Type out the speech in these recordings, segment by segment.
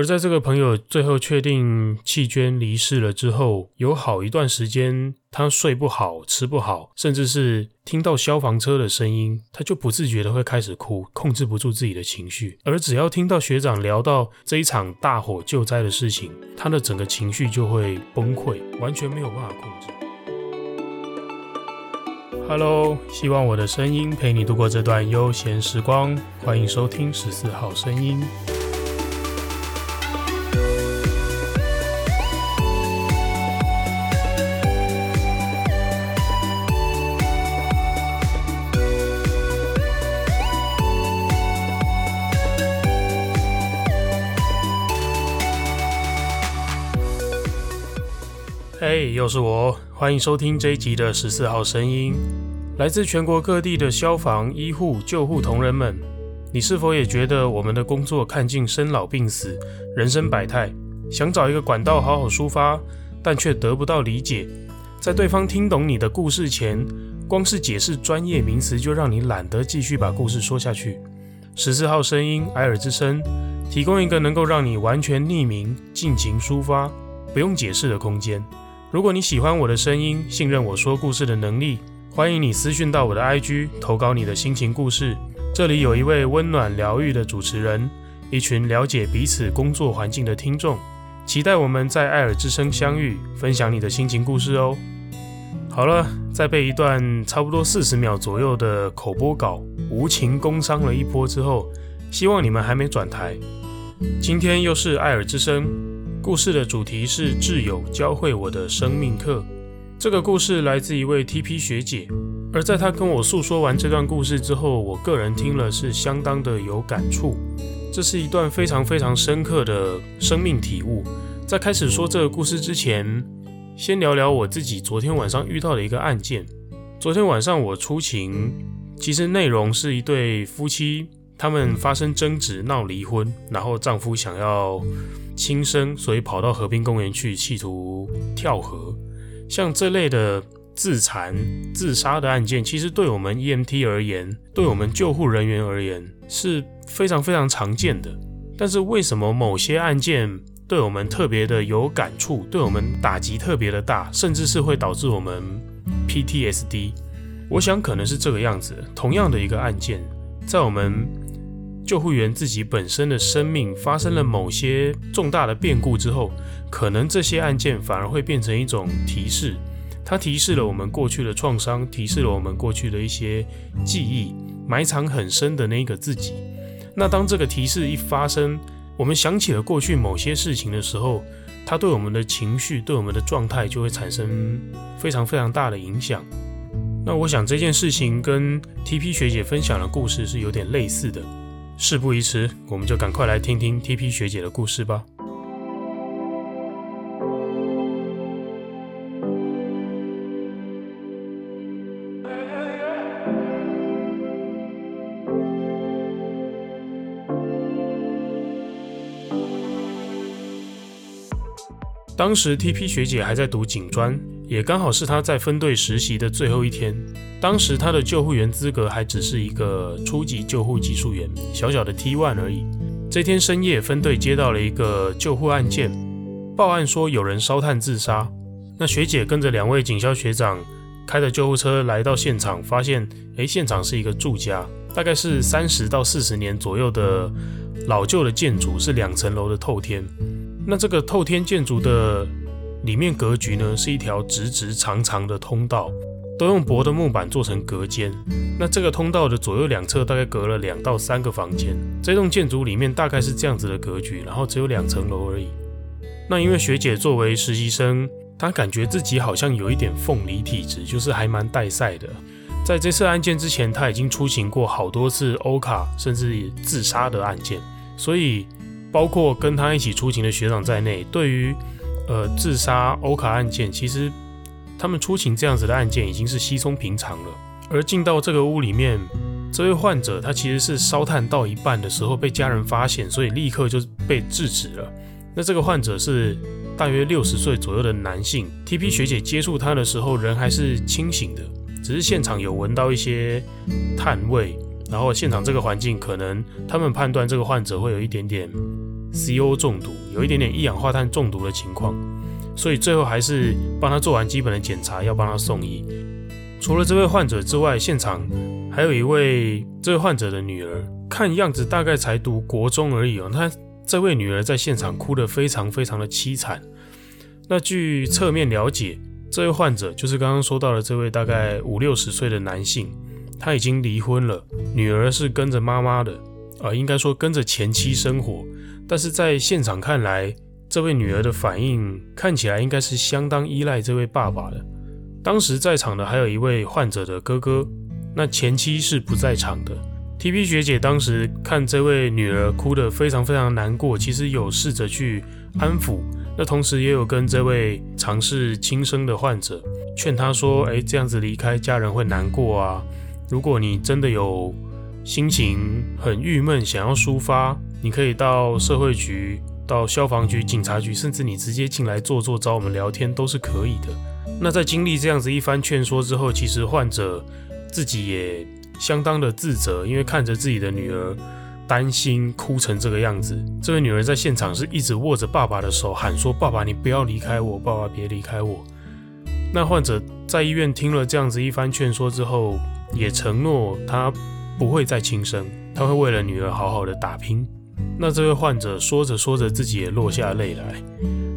而在这个朋友最后确定弃捐离世了之后，有好一段时间，他睡不好、吃不好，甚至是听到消防车的声音，他就不自觉的会开始哭，控制不住自己的情绪。而只要听到学长聊到这一场大火救灾的事情，他的整个情绪就会崩溃，完全没有办法控制。Hello，希望我的声音陪你度过这段悠闲时光，欢迎收听十四号声音。嘿，又是我，欢迎收听这一集的十四号声音。来自全国各地的消防、医护、救护同仁们，你是否也觉得我们的工作看尽生老病死、人生百态，想找一个管道好好抒发，但却得不到理解？在对方听懂你的故事前，光是解释专业名词就让你懒得继续把故事说下去。十四号声音，艾尔之声，提供一个能够让你完全匿名、尽情抒发、不用解释的空间。如果你喜欢我的声音，信任我说故事的能力，欢迎你私讯到我的 IG 投稿你的心情故事。这里有一位温暖疗愈的主持人，一群了解彼此工作环境的听众，期待我们在艾尔之声相遇，分享你的心情故事哦。好了，在被一段差不多四十秒左右的口播稿无情工伤了一波之后，希望你们还没转台。今天又是艾尔之声。故事的主题是挚友教会我的生命课。这个故事来自一位 TP 学姐，而在她跟我诉说完这段故事之后，我个人听了是相当的有感触。这是一段非常非常深刻的生命体悟。在开始说这个故事之前，先聊聊我自己昨天晚上遇到的一个案件。昨天晚上我出勤，其实内容是一对夫妻，他们发生争执闹离婚，然后丈夫想要轻生，所以跑到河滨公园去，企图跳河。像这类的自残、自杀的案件，其实对我们 EMT 而言，对我们救护人员而言是非常非常常见的。但是为什么某些案件对我们特别的有感触，对我们打击特别的大，甚至是会导致我们 PTSD？我想可能是这个样子。同样的一个案件，在我们救护员自己本身的生命发生了某些重大的变故之后，可能这些案件反而会变成一种提示，它提示了我们过去的创伤，提示了我们过去的一些记忆，埋藏很深的那个自己。那当这个提示一发生，我们想起了过去某些事情的时候，它对我们的情绪、对我们的状态就会产生非常非常大的影响。那我想这件事情跟 TP 学姐分享的故事是有点类似的。事不宜迟，我们就赶快来听听 TP 学姐的故事吧。当时 TP 学姐还在读警专。也刚好是她在分队实习的最后一天，当时他的救护员资格还只是一个初级救护技术员，小小的 T1 而已。这天深夜，分队接到了一个救护案件，报案说有人烧炭自杀。那学姐跟着两位警校学长开着救护车来到现场，发现，诶，现场是一个住家，大概是三十到四十年左右的老旧的建筑，是两层楼的透天。那这个透天建筑的。里面格局呢，是一条直直长长的通道，都用薄的木板做成隔间。那这个通道的左右两侧大概隔了两到三个房间。这栋建筑里面大概是这样子的格局，然后只有两层楼而已。那因为学姐作为实习生，她感觉自己好像有一点凤梨体质，就是还蛮带赛的。在这次案件之前，她已经出勤过好多次欧卡甚至自杀的案件，所以包括跟她一起出勤的学长在内，对于呃，自杀欧卡案件，其实他们出勤这样子的案件已经是稀松平常了。而进到这个屋里面，这位患者他其实是烧炭到一半的时候被家人发现，所以立刻就被制止了。那这个患者是大约六十岁左右的男性，TP 学姐接触他的时候人还是清醒的，只是现场有闻到一些炭味，然后现场这个环境可能他们判断这个患者会有一点点 CO 中毒，有一点点一氧化碳中毒的情况，所以最后还是帮他做完基本的检查，要帮他送医。除了这位患者之外，现场还有一位这位患者的女儿，看样子大概才读国中而已哦。那这位女儿在现场哭得非常非常的凄惨。那据侧面了解，这位患者就是刚刚说到的这位大概五六十岁的男性，他已经离婚了，女儿是跟着妈妈的，呃，应该说跟着前妻生活。但是在现场看来，这位女儿的反应看起来应该是相当依赖这位爸爸的。当时在场的还有一位患者的哥哥，那前妻是不在场的。TP 学姐当时看这位女儿哭得非常非常难过，其实有试着去安抚，那同时也有跟这位尝试轻生的患者劝他说：“哎，这样子离开家人会难过啊，如果你真的有心情很郁闷，想要抒发。”你可以到社会局、到消防局、警察局，甚至你直接进来坐坐，找我们聊天都是可以的。那在经历这样子一番劝说之后，其实患者自己也相当的自责，因为看着自己的女儿担心哭成这个样子。这位女儿在现场是一直握着爸爸的手，喊说：“爸爸，你不要离开我，爸爸别离开我。”那患者在医院听了这样子一番劝说之后，也承诺他不会再轻生，他会为了女儿好好的打拼。那这位患者说着说着，自己也落下泪来。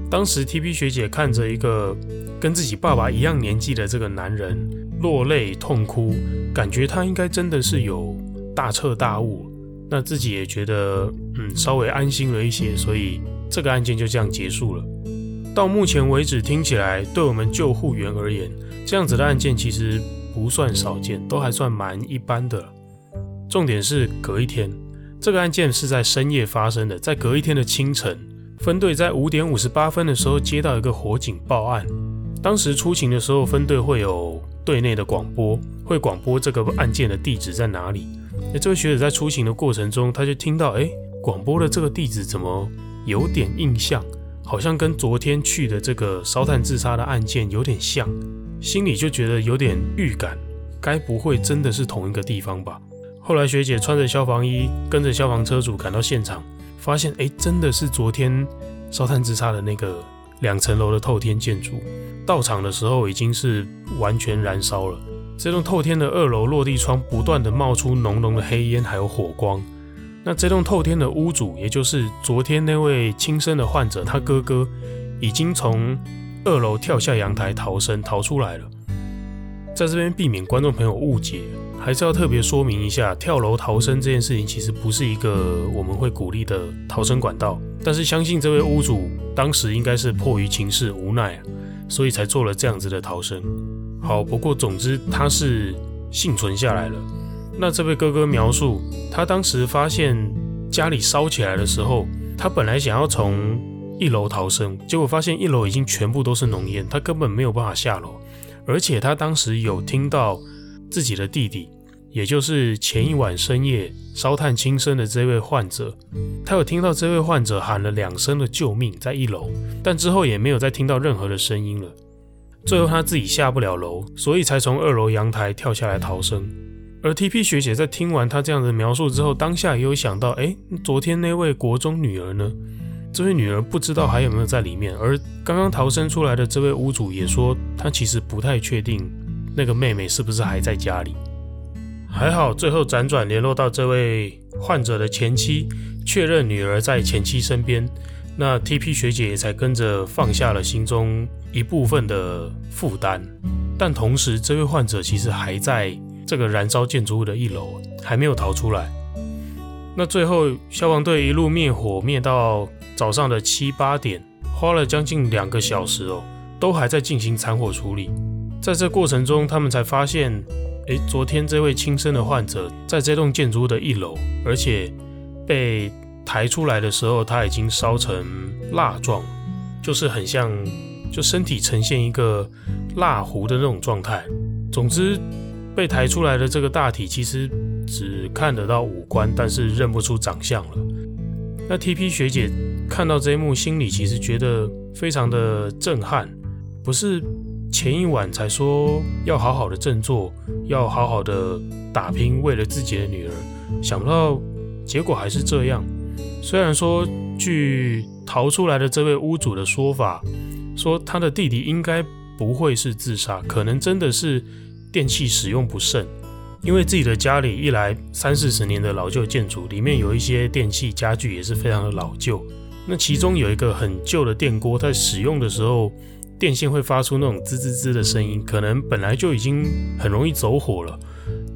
当时 TP 学姐看着一个跟自己爸爸一样年纪的这个男人落泪痛哭，感觉他应该真的是有大彻大悟。那自己也觉得嗯，稍微安心了一些，所以这个案件就这样结束了。到目前为止，听起来对我们救护员而言，这样子的案件其实不算少见，都还算蛮一般的。重点是隔一天。这个案件是在深夜发生的，在隔一天的清晨，分队在五点五十八分的时候接到一个火警报案。当时出勤的时候，分队会有队内的广播，会广播这个案件的地址在哪里。那这位学者在出勤的过程中，他就听到，哎，广播的这个地址怎么有点印象，好像跟昨天去的这个烧炭自杀的案件有点像，心里就觉得有点预感，该不会真的是同一个地方吧？后来学姐穿着消防衣，跟着消防车主赶到现场，发现哎，真的是昨天烧炭自杀的那个两层楼的透天建筑。到场的时候已经是完全燃烧了，这栋透天的二楼落地窗不断的冒出浓浓的黑烟，还有火光。那这栋透天的屋主，也就是昨天那位轻生的患者，他哥哥已经从二楼跳下阳台逃生，逃出来了。在这边避免观众朋友误解，还是要特别说明一下，跳楼逃生这件事情其实不是一个我们会鼓励的逃生管道。但是相信这位屋主当时应该是迫于情势无奈，所以才做了这样子的逃生。好，不过总之他是幸存下来了。那这位哥哥描述，他当时发现家里烧起来的时候，他本来想要从一楼逃生，结果发现一楼已经全部都是浓烟，他根本没有办法下楼。而且他当时有听到自己的弟弟，也就是前一晚深夜烧炭轻生的这位患者，他有听到这位患者喊了两声的救命，在一楼，但之后也没有再听到任何的声音了。最后他自己下不了楼，所以才从二楼阳台跳下来逃生。而 TP 学姐在听完他这样的描述之后，当下也有想到，哎，昨天那位国中女儿呢？这位女儿不知道还有没有在里面，而刚刚逃生出来的这位屋主也说，他其实不太确定那个妹妹是不是还在家里。还好，最后辗转联络到这位患者的前妻，确认女儿在前妻身边，那 TP 学姐也才跟着放下了心中一部分的负担。但同时，这位患者其实还在这个燃烧建筑物的一楼，还没有逃出来。那最后，消防队一路灭火灭到早上的七八点，花了将近两个小时哦，都还在进行残火处理。在这过程中，他们才发现，诶，昨天这位轻生的患者在这栋建筑物的一楼，而且被抬出来的时候，他已经烧成蜡状，就是很像，就身体呈现一个蜡糊的那种状态。总之，被抬出来的这个大体其实。只看得到五官，但是认不出长相了。那 TP 学姐看到这一幕，心里其实觉得非常的震撼。不是前一晚才说要好好的振作，要好好的打拼，为了自己的女儿，想不到结果还是这样。虽然说据逃出来的这位屋主的说法，说他的弟弟应该不会是自杀，可能真的是电器使用不慎。因为自己的家里一来三四十年的老旧建筑，里面有一些电器家具也是非常的老旧。那其中有一个很旧的电锅，在使用的时候，电线会发出那种滋滋滋的声音，可能本来就已经很容易走火了。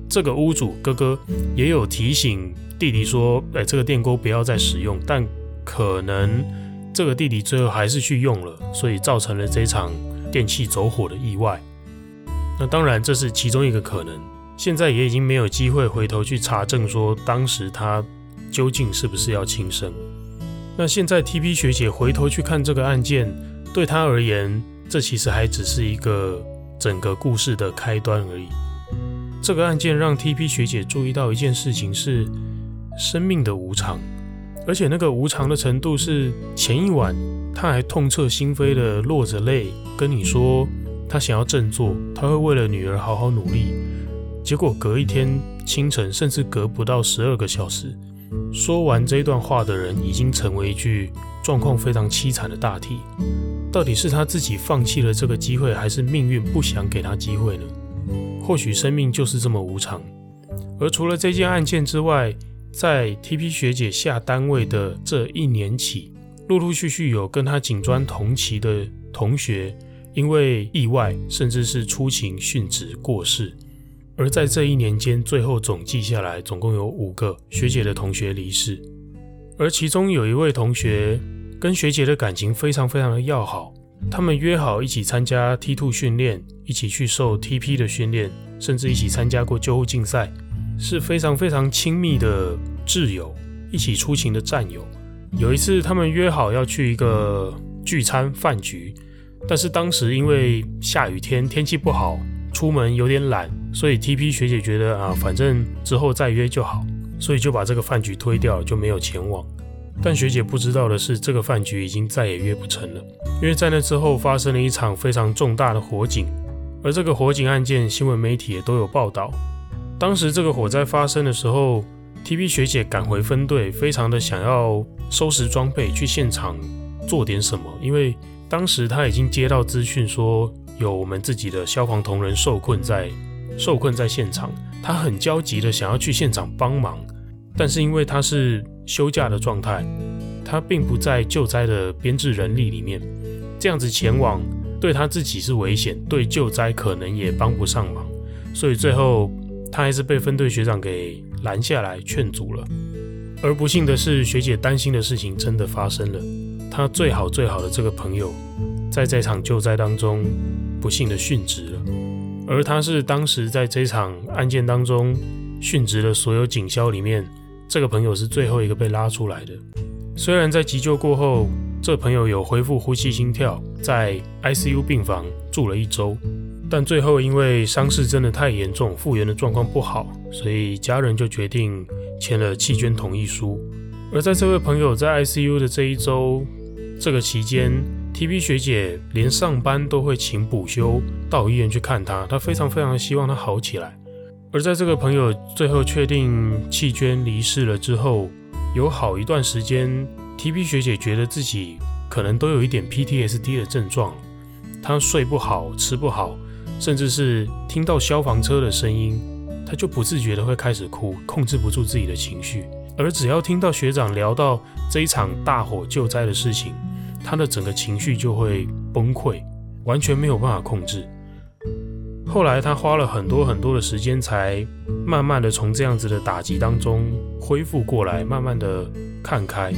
这个屋主哥哥也有提醒弟弟说：“哎，这个电锅不要再使用。”但可能这个弟弟最后还是去用了，所以造成了这场电器走火的意外。那当然这是其中一个可能，现在也已经没有机会回头去查证说当时他究竟是不是要轻生。那现在 TP 学姐回头去看这个案件，对她而言，这其实还只是一个整个故事的开端而已。这个案件让 TP 学姐注意到一件事情是生命的无常，而且那个无常的程度是前一晚她还痛彻心扉的落着泪跟你说她想要振作，她会为了女儿好好努力。结果隔一天清晨，甚至隔不到十二个小时，说完这段话的人已经成为一具状况非常凄惨的大体。到底是他自己放弃了这个机会，还是命运不想给他机会呢？或许生命就是这么无常。而除了这件案件之外，在 TP 学姐下单位的这一年起，陆陆续续有跟她警专同期的同学因为意外，甚至是出勤殉职过世。而在这一年间，最后总计下来，总共有五个学姐的同学离世。而其中有一位同学跟学姐的感情非常非常的要好。他们约好一起参加 T2 训练，一起去受 TP 的训练，甚至一起参加过救护竞赛，是非常非常亲密的挚友，一起出勤的战友。有一次，他们约好要去一个聚餐饭局，但是当时因为下雨天，天气不好，出门有点懒，所以 TP 学姐觉得啊，反正之后再约就好，所以就把这个饭局推掉，就没有前往。但学姐不知道的是，这个饭局已经再也约不成了，因为在那之后发生了一场非常重大的火警，而这个火警案件新闻媒体也都有报道。当时这个火灾发生的时候，TP 学姐赶回分队，非常的想要收拾装备去现场做点什么，因为当时她已经接到资讯说有我们自己的消防同仁受困在受困在现场，她很焦急的想要去现场帮忙，但是因为她是休假的状态，他并不在救灾的编制人力里面，这样子前往对他自己是危险，对救灾可能也帮不上忙，所以最后他还是被分队学长给拦下来劝阻了。而不幸的是，学姐担心的事情真的发生了，她最好最好的这个朋友，在这场救灾当中不幸的殉职了，而他是当时在这场案件当中殉职的所有警消里面。这个朋友是最后一个被拉出来的。虽然在急救过后，这朋友有恢复呼吸、心跳，在 ICU 病房住了一周，但最后因为伤势真的太严重，复原的状况不好，所以家人就决定签了弃捐同意书。而在这位朋友在 ICU 的这一周，这个期间，TP 学姐连上班都会请补休到医院去看他，她非常非常希望他好起来。而在这个朋友最后确定弃捐离世了之后，有好一段时间，TP 学姐觉得自己可能都有一点 PTSD 的症状，她睡不好，吃不好，甚至是听到消防车的声音，她就不自觉的会开始哭，控制不住自己的情绪。而只要听到学长聊到这一场大火救灾的事情，她的整个情绪就会崩溃，完全没有办法控制。后来他花了很多很多的时间，才慢慢的从这样子的打击当中恢复过来，慢慢的看开。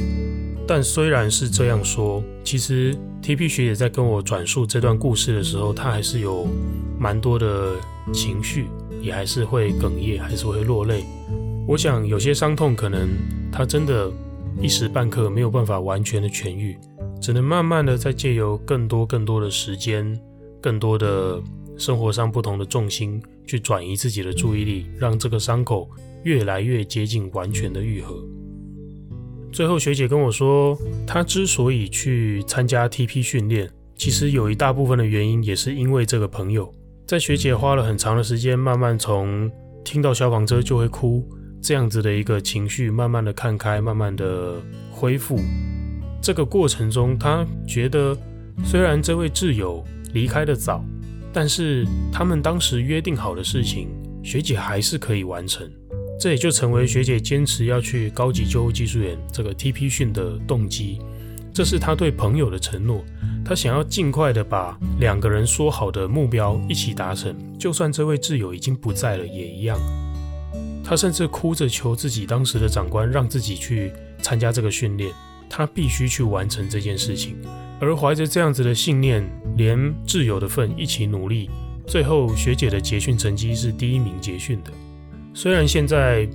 但虽然是这样说，其实 TP 学姐在跟我转述这段故事的时候，她还是有蛮多的情绪，也还是会哽咽，还是会落泪。我想有些伤痛可能她真的一时半刻没有办法完全的痊愈，只能慢慢的再借由更多更多的时间，更多的。生活上不同的重心，去转移自己的注意力，让这个伤口越来越接近完全的愈合。最后，学姐跟我说，她之所以去参加 TP 训练，其实有一大部分的原因也是因为这个朋友。在学姐花了很长的时间，慢慢从听到消防车就会哭这样子的一个情绪，慢慢的看开，慢慢的恢复。这个过程中，她觉得虽然这位挚友离开的早，但是他们当时约定好的事情，学姐还是可以完成。这也就成为学姐坚持要去高级救护技术员这个 TP 训的动机。这是他对朋友的承诺，他想要尽快的把两个人说好的目标一起达成，就算这位挚友已经不在了也一样。他甚至哭着求自己当时的长官让自己去参加这个训练，他必须去完成这件事情。而怀着这样子的信念，连挚友的份一起努力，最后学姐的结训成绩是第一名结训的。虽然现在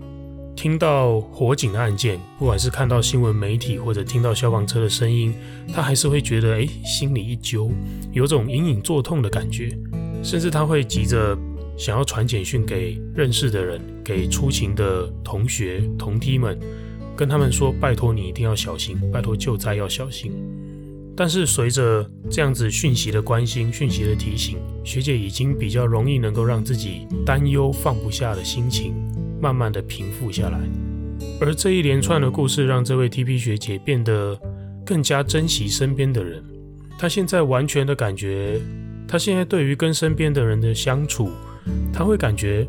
听到火警的案件，不管是看到新闻媒体或者听到消防车的声音，他还是会觉得哎，心里一揪，有种隐隐作痛的感觉，甚至他会急着想要传简讯给认识的人，给出勤的同学同梯们，跟他们说拜托你一定要小心，拜托救灾要小心。但是随着这样子讯息的关心、讯息的提醒，学姐已经比较容易能够让自己担忧放不下的心情慢慢的平复下来。而这一连串的故事让这位 TP 学姐变得更加珍惜身边的人。她现在完全的感觉，她现在对于跟身边的人的相处，她会感觉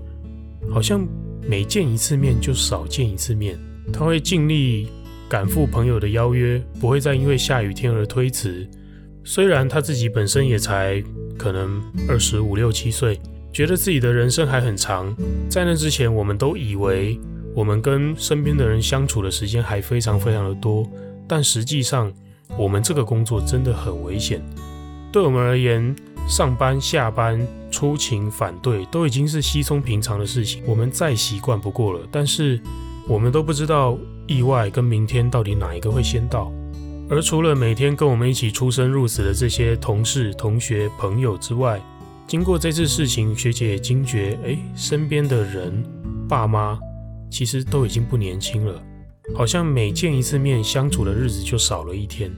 好像每见一次面就少见一次面，她会尽力。赶赴朋友的邀约，不会再因为下雨天而推辞。虽然他自己本身也才可能二十五六七岁，觉得自己的人生还很长。在那之前，我们都以为我们跟身边的人相处的时间还非常非常的多。但实际上，我们这个工作真的很危险。对我们而言，上班、下班、出勤、反对都已经是稀松平常的事情，我们再习惯不过了。但是，我们都不知道。意外跟明天到底哪一个会先到？而除了每天跟我们一起出生入死的这些同事、同学、朋友之外，经过这次事情，学姐也惊觉，哎，身边的人、爸妈其实都已经不年轻了，好像每见一次面，相处的日子就少了一天。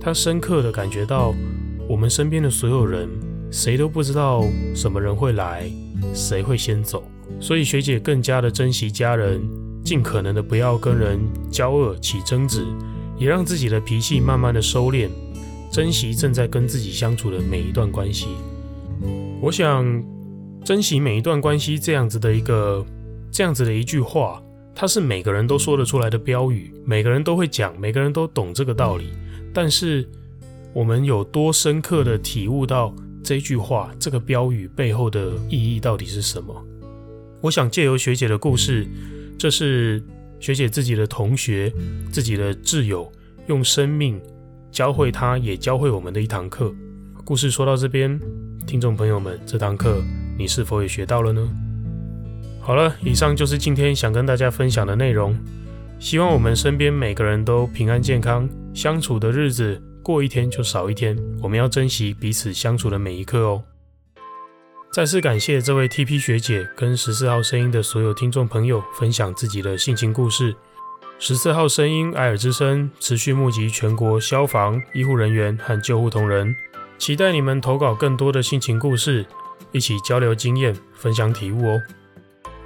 她深刻的感觉到，我们身边的所有人，谁都不知道什么人会来，谁会先走，所以学姐更加的珍惜家人。尽可能的不要跟人交恶起争执，也让自己的脾气慢慢的收敛，珍惜正在跟自己相处的每一段关系。我想，珍惜每一段关系这样子的一个这样子的一句话，它是每个人都说得出来的标语，每个人都会讲，每个人都懂这个道理。但是，我们有多深刻的体悟到这句话这个标语背后的意义到底是什么？我想借由学姐的故事。这是学姐自己的同学、自己的挚友，用生命教会他，也教会我们的一堂课。故事说到这边，听众朋友们，这堂课你是否也学到了呢？好了，以上就是今天想跟大家分享的内容。希望我们身边每个人都平安健康，相处的日子过一天就少一天。我们要珍惜彼此相处的每一刻哦。再次感谢这位 TP 学姐跟十四号声音的所有听众朋友分享自己的性情故事。十四号声音艾尔之声持续募集全国消防、医护人员和救护同仁，期待你们投稿更多的性情故事，一起交流经验，分享体悟哦。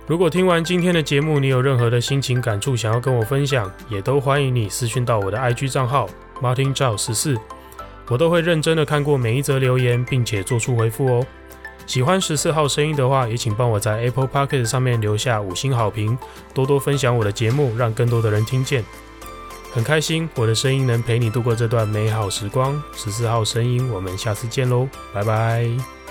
如果听完今天的节目，你有任何的心情感触想要跟我分享，也都欢迎你私讯到我的 IG 账号 Martin Zhao 十四，我都会认真的看过每一则留言，并且做出回复哦。喜欢十四号声音的话，也请帮我在 Apple Podcast 上面留下五星好评，多多分享我的节目，让更多的人听见。很开心我的声音能陪你度过这段美好时光。十四号声音，我们下次见喽，拜拜。